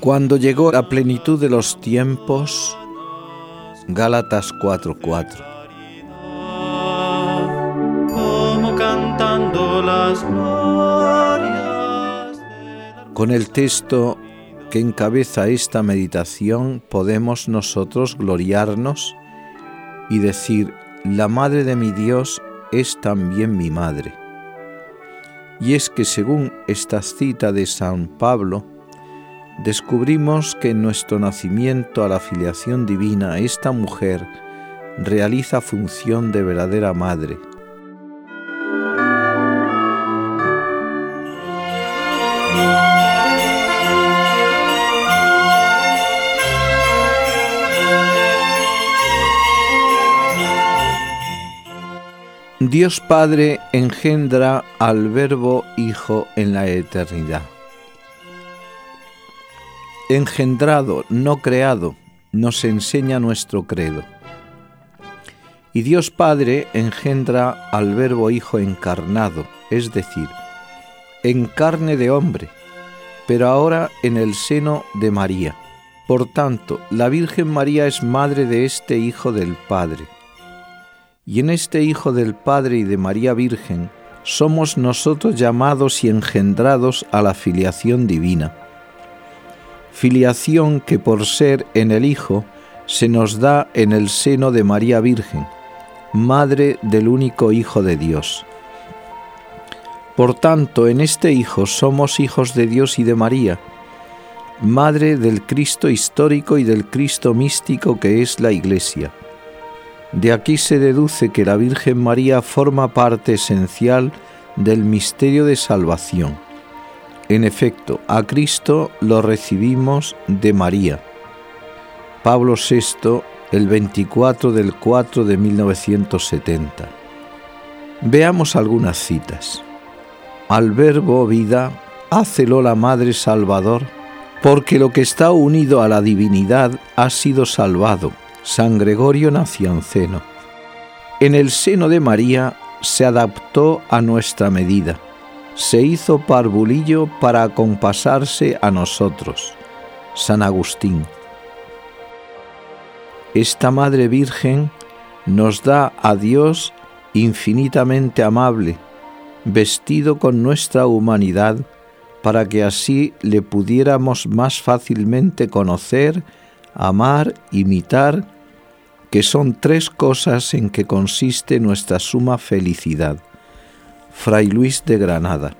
Cuando llegó la plenitud de los tiempos, Gálatas 4:4. Como cantando las Con el texto que encabeza esta meditación podemos nosotros gloriarnos y decir, la madre de mi Dios es también mi madre. Y es que según esta cita de San Pablo, descubrimos que en nuestro nacimiento a la filiación divina esta mujer realiza función de verdadera madre. Dios Padre engendra al Verbo Hijo en la eternidad engendrado, no creado, nos enseña nuestro credo. Y Dios Padre engendra al Verbo Hijo encarnado, es decir, en carne de hombre, pero ahora en el seno de María. Por tanto, la Virgen María es madre de este Hijo del Padre. Y en este Hijo del Padre y de María Virgen somos nosotros llamados y engendrados a la filiación divina filiación que por ser en el Hijo se nos da en el seno de María Virgen, Madre del único Hijo de Dios. Por tanto, en este Hijo somos hijos de Dios y de María, Madre del Cristo histórico y del Cristo místico que es la Iglesia. De aquí se deduce que la Virgen María forma parte esencial del misterio de salvación en efecto, a Cristo lo recibimos de María. Pablo VI, el 24 del 4 de 1970. Veamos algunas citas. Al verbo vida, hácelo la Madre Salvador, porque lo que está unido a la divinidad ha sido salvado. San Gregorio Nacianceno. En el seno de María se adaptó a nuestra medida se hizo parvulillo para acompasarse a nosotros. San Agustín. Esta Madre Virgen nos da a Dios infinitamente amable, vestido con nuestra humanidad, para que así le pudiéramos más fácilmente conocer, amar, imitar, que son tres cosas en que consiste nuestra suma felicidad. Fray Luis de Granada,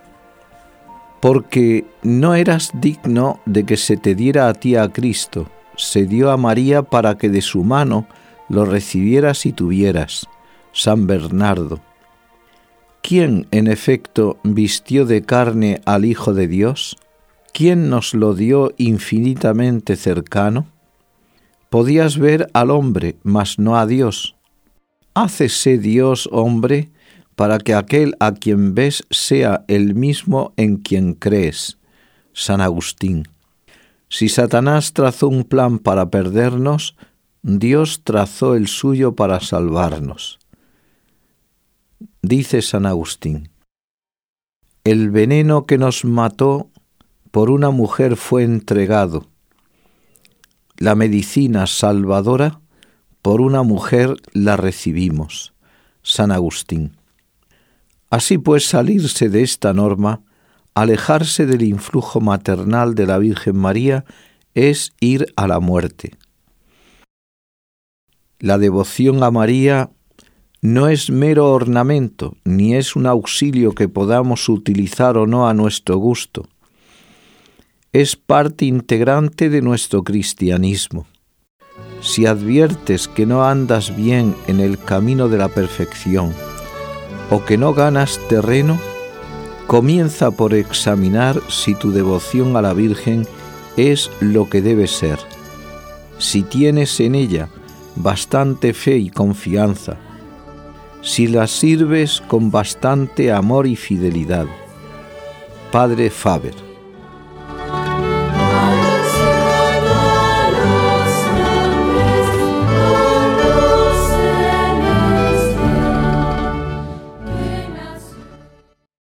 porque no eras digno de que se te diera a ti a Cristo, se dio a María para que de su mano lo recibieras y tuvieras. San Bernardo. ¿Quién, en efecto, vistió de carne al Hijo de Dios? ¿Quién nos lo dio infinitamente cercano? Podías ver al hombre, mas no a Dios. Hácese Dios hombre para que aquel a quien ves sea el mismo en quien crees. San Agustín. Si Satanás trazó un plan para perdernos, Dios trazó el suyo para salvarnos. Dice San Agustín, el veneno que nos mató por una mujer fue entregado, la medicina salvadora por una mujer la recibimos. San Agustín. Así pues, salirse de esta norma, alejarse del influjo maternal de la Virgen María, es ir a la muerte. La devoción a María no es mero ornamento, ni es un auxilio que podamos utilizar o no a nuestro gusto. Es parte integrante de nuestro cristianismo. Si adviertes que no andas bien en el camino de la perfección o que no ganas terreno, comienza por examinar si tu devoción a la Virgen es lo que debe ser. Si tienes en ella bastante fe y confianza, si la sirves con bastante amor y fidelidad. Padre Faber